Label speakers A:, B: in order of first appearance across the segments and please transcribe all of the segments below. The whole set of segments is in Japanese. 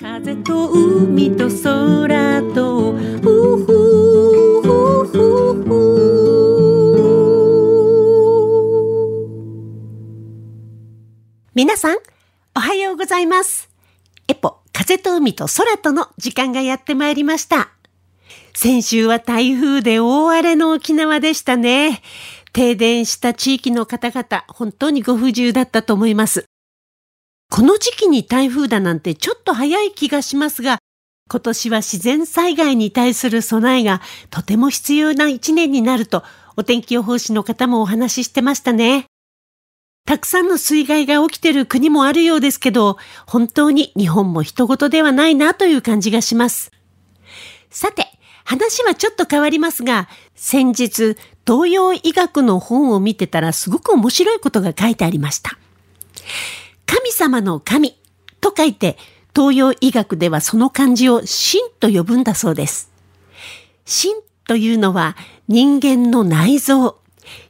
A: 風と海と空とふふふふふ皆さんおはようございます。エポ風と海と空との時間がやってまいりました。先週は台風で大荒れの沖縄でしたね。停電した地域の方々本当にご不自由だったと思います。この時期に台風だなんてちょっと早い気がしますが、今年は自然災害に対する備えがとても必要な一年になると、お天気予報士の方もお話ししてましたね。たくさんの水害が起きてる国もあるようですけど、本当に日本も人事ではないなという感じがします。さて、話はちょっと変わりますが、先日、東洋医学の本を見てたらすごく面白いことが書いてありました。神様の神と書いて、東洋医学ではその漢字を神と呼ぶんだそうです。神というのは人間の内臓。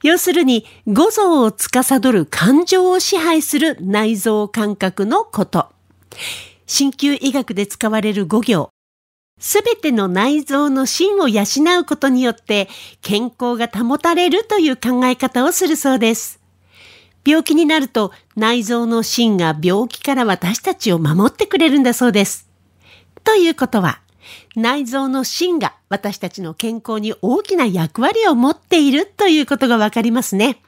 A: 要するに五臓を司る感情を支配する内臓感覚のこと。鍼灸医学で使われる五行。すべての内臓の芯を養うことによって健康が保たれるという考え方をするそうです。病気になると内臓の芯が病気から私たちを守ってくれるんだそうです。ということは、内臓の芯が私たちの健康に大きな役割を持っているということがわかりますね。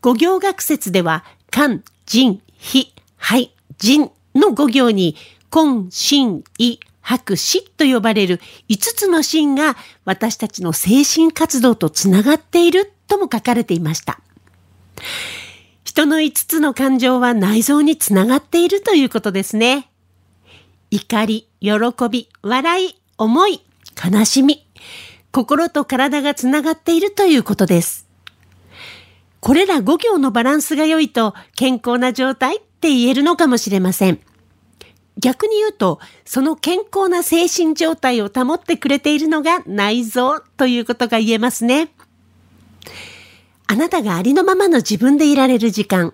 A: 五行学説では、肝、腎、脾、肺、腎の五行に、根、心、意、白、死と呼ばれる5つの芯が私たちの精神活動とつながっているとも書かれていました。人の5つの感情は内臓につながっているということですね。怒り、喜び、笑い、思い、悲しみ、心と体がつながっているということです。これら5行のバランスが良いと健康な状態って言えるのかもしれません。逆に言うと、その健康な精神状態を保ってくれているのが内臓ということが言えますね。あなたがありのままの自分でいられる時間。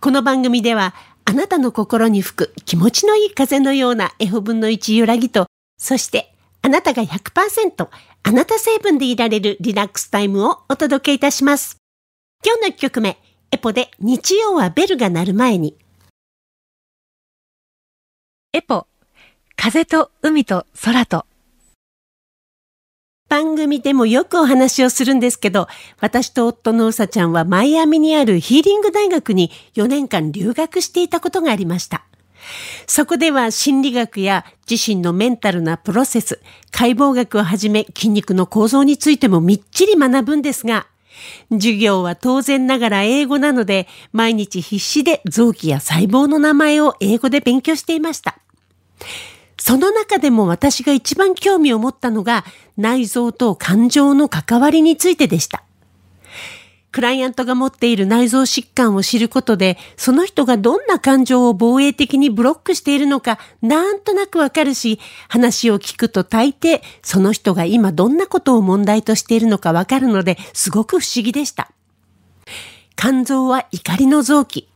A: この番組では、あなたの心に吹く気持ちのいい風のような F 分の1揺らぎと、そしてあなたが100%あなた成分でいられるリラックスタイムをお届けいたします。今日の1曲目、エポで日曜はベルが鳴る前に。
B: エポ、風と海と空と。
A: 番組でもよくお話をするんですけど、私と夫のうさちゃんはマイアミにあるヒーリング大学に4年間留学していたことがありました。そこでは心理学や自身のメンタルなプロセス、解剖学をはじめ筋肉の構造についてもみっちり学ぶんですが、授業は当然ながら英語なので、毎日必死で臓器や細胞の名前を英語で勉強していました。その中でも私が一番興味を持ったのが内臓と感情の関わりについてでした。クライアントが持っている内臓疾患を知ることで、その人がどんな感情を防衛的にブロックしているのか、なんとなくわかるし、話を聞くと大抵、その人が今どんなことを問題としているのかわかるので、すごく不思議でした。肝臓は怒りの臓器。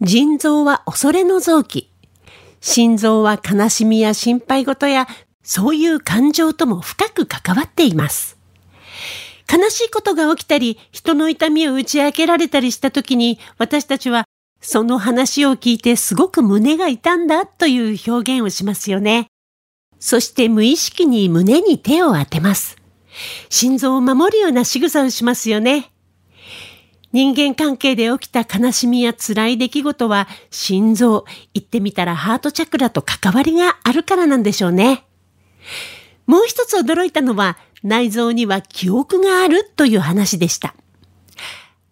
A: 腎臓は恐れの臓器。心臓は悲しみや心配事やそういう感情とも深く関わっています。悲しいことが起きたり、人の痛みを打ち明けられたりした時に、私たちはその話を聞いてすごく胸が痛んだという表現をしますよね。そして無意識に胸に手を当てます。心臓を守るような仕草をしますよね。人間関係で起きた悲しみや辛い出来事は心臓、言ってみたらハートチャクラと関わりがあるからなんでしょうね。もう一つ驚いたのは内臓には記憶があるという話でした。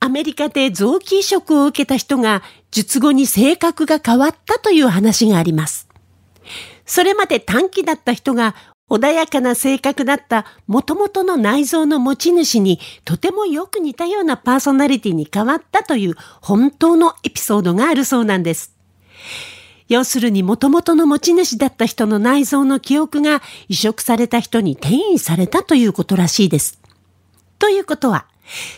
A: アメリカで臓器移植を受けた人が術後に性格が変わったという話があります。それまで短期だった人が穏やかな性格だった元々の内臓の持ち主にとてもよく似たようなパーソナリティに変わったという本当のエピソードがあるそうなんです。要するに元々の持ち主だった人の内臓の記憶が移植された人に転移されたということらしいです。ということは、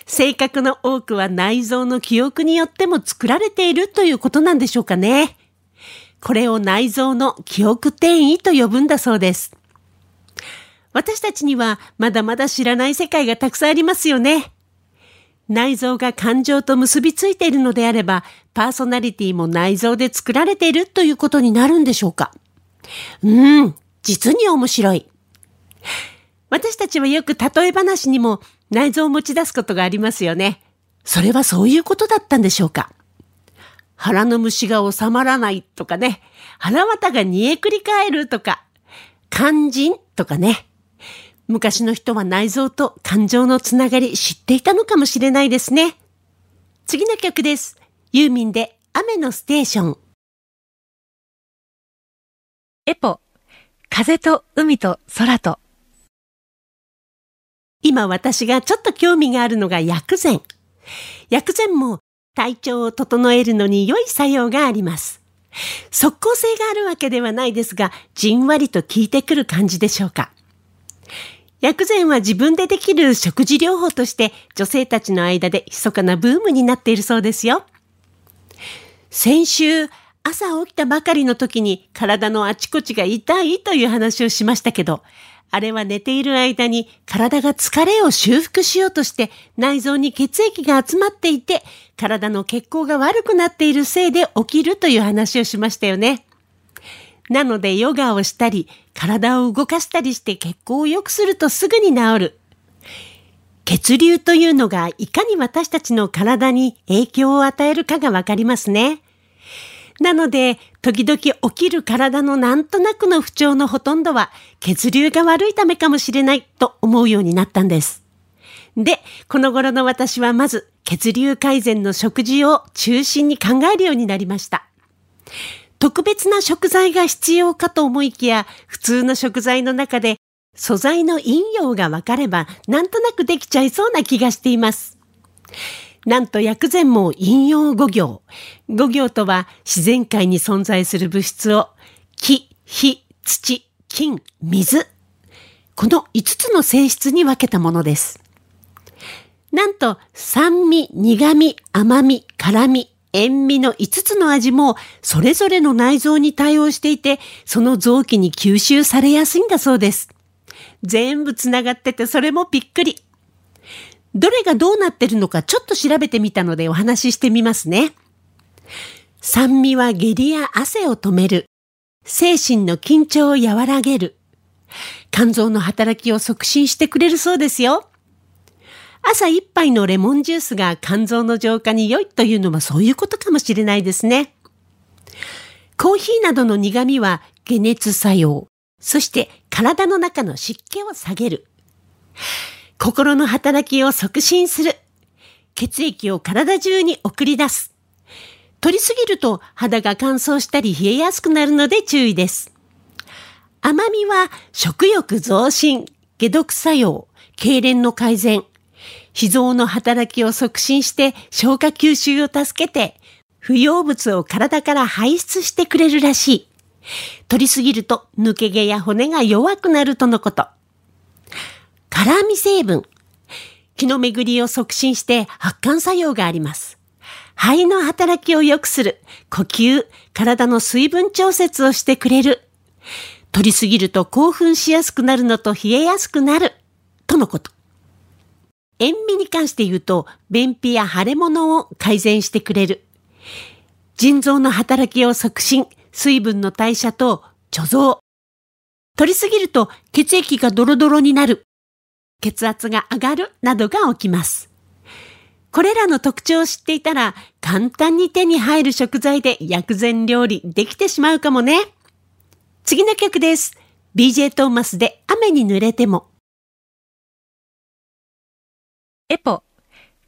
A: 性格の多くは内臓の記憶によっても作られているということなんでしょうかね。これを内臓の記憶転移と呼ぶんだそうです。私たちにはまだまだ知らない世界がたくさんありますよね。内臓が感情と結びついているのであれば、パーソナリティも内臓で作られているということになるんでしょうかうん、実に面白い。私たちはよく例え話にも内臓を持ち出すことがありますよね。それはそういうことだったんでしょうか腹の虫が収まらないとかね、腹綿が煮えくり返るとか、肝心とかね。昔の人は内臓と感情のつながり知っていたのかもしれないですね。次の曲です。ユーミンで雨のステーション。
B: エポ、風と海と空と。
A: 今私がちょっと興味があるのが薬膳。薬膳も体調を整えるのに良い作用があります。即効性があるわけではないですが、じんわりと効いてくる感じでしょうか。薬膳は自分でできる食事療法として女性たちの間で密かなブームになっているそうですよ。先週、朝起きたばかりの時に体のあちこちが痛いという話をしましたけど、あれは寝ている間に体が疲れを修復しようとして内臓に血液が集まっていて体の血行が悪くなっているせいで起きるという話をしましたよね。なのでヨガをしたり、体を動かしたりして血行を良くするとすぐに治る。血流というのがいかに私たちの体に影響を与えるかがわかりますね。なので、時々起きる体のなんとなくの不調のほとんどは血流が悪いためかもしれないと思うようになったんです。で、この頃の私はまず血流改善の食事を中心に考えるようになりました。特別な食材が必要かと思いきや、普通の食材の中で素材の陰陽が分かれば、なんとなくできちゃいそうな気がしています。なんと薬膳も陰陽五行。五行とは自然界に存在する物質を木、火、土、金、水。この5つの性質に分けたものです。なんと酸味、苦味、甘み、辛味、塩味の5つの味もそれぞれの内臓に対応していて、その臓器に吸収されやすいんだそうです。全部つながっててそれもびっくり。どれがどうなってるのかちょっと調べてみたのでお話ししてみますね。酸味は下痢や汗を止める。精神の緊張を和らげる。肝臓の働きを促進してくれるそうですよ。朝一杯のレモンジュースが肝臓の浄化に良いというのはそういうことかもしれないですね。コーヒーなどの苦味は解熱作用、そして体の中の湿気を下げる。心の働きを促進する。血液を体中に送り出す。取りすぎると肌が乾燥したり冷えやすくなるので注意です。甘みは食欲増進、解毒作用、痙攣の改善、脾臓の働きを促進して消化吸収を助けて、不要物を体から排出してくれるらしい。取りすぎると抜け毛や骨が弱くなるとのこと。辛味成分。気の巡りを促進して発汗作用があります。肺の働きを良くする。呼吸、体の水分調節をしてくれる。取りすぎると興奮しやすくなるのと冷えやすくなる。とのこと。塩味に関して言うと、便秘や腫れ物を改善してくれる。腎臓の働きを促進、水分の代謝と貯蔵。取りすぎると血液がドロドロになる。血圧が上がるなどが起きます。これらの特徴を知っていたら、簡単に手に入る食材で薬膳料理できてしまうかもね。次の曲です。BJ トーマスで雨に濡れても。
B: エポ、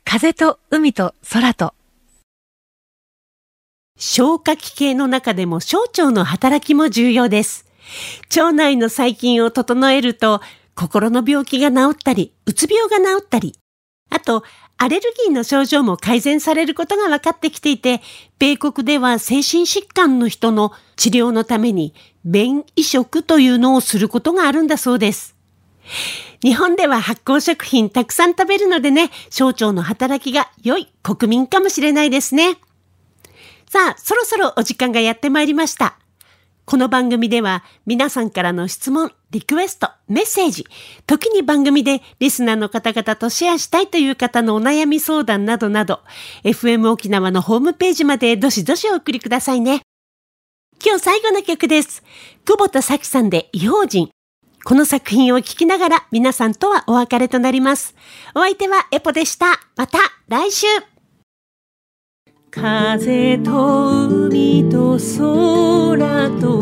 B: 風と海と空と。
A: 消化器系の中でも小腸の働きも重要です。腸内の細菌を整えると、心の病気が治ったり、うつ病が治ったり、あと、アレルギーの症状も改善されることが分かってきていて、米国では精神疾患の人の治療のために、便移植というのをすることがあるんだそうです。日本では発酵食品たくさん食べるのでね、小腸の働きが良い国民かもしれないですね。さあ、そろそろお時間がやってまいりました。この番組では皆さんからの質問、リクエスト、メッセージ、時に番組でリスナーの方々とシェアしたいという方のお悩み相談などなど、FM 沖縄のホームページまでどしどしお送りくださいね。今日最後の曲です。久保田咲さんで異邦人。この作品を聴きながら皆さんとはお別れとなります。お相手はエポでした。また来週風と海と空と